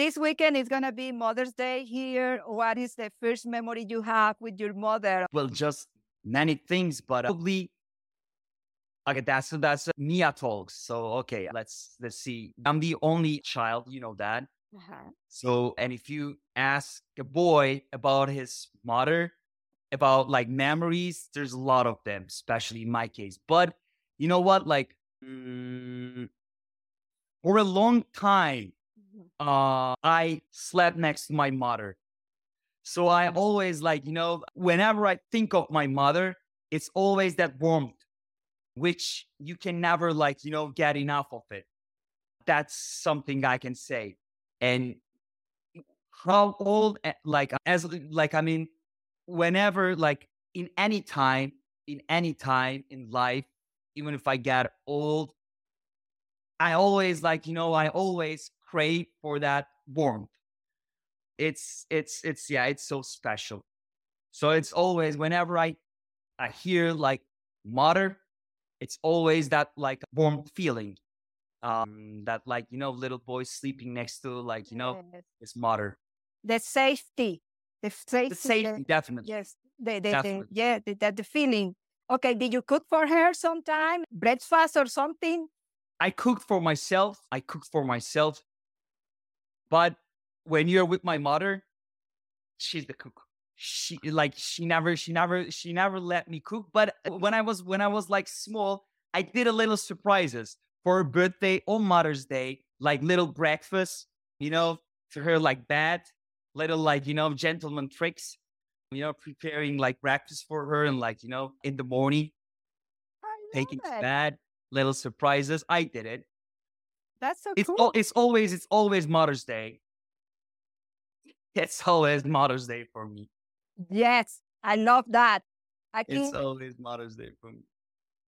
this weekend is going to be Mother's Day here. What is the first memory you have with your mother? Well, just many things, but probably okay. That's that's Mia talks. So okay, let's let's see. I'm the only child, you know that. Uh-huh. So, and if you ask a boy about his mother, about like memories, there's a lot of them, especially in my case. But you know what? Like, mm, for a long time. Uh, I slept next to my mother. So I always like, you know, whenever I think of my mother, it's always that warmth, which you can never like, you know, get enough of it. That's something I can say. And how old, eh, like, as, like, I mean, whenever, like, in any time, in any time in life, even if I get old, I always like, you know, I always crave for that warmth. It's, it's, it's, yeah, it's so special. So it's always, whenever I, I hear like mother, it's always that like warm feeling. Um, that like, you know, little boy sleeping next to like, you know, Yes. his mother. The safety. The safety. The safety, definitely. Yes. The, the, the, Definitely. yeah, the, the, the feeling. Okay, did you cook for her sometime? Breakfast or something? I cooked for myself. I cooked for myself. But when you're with my mother, she's the cook. She like she never she never she never let me cook. But when I was when I was like small, I did a little surprises for her birthday or Mother's Day, like little breakfast, you know, to her like bed, little like you know gentleman tricks, you know, preparing like breakfast for her and like you know in the morning taking to bed, little surprises. I did it. That's so It's cool. al- it's always it's always Mother's Day. It's always Mother's Day for me. Yes, I love that. I It's always Mother's Day for me.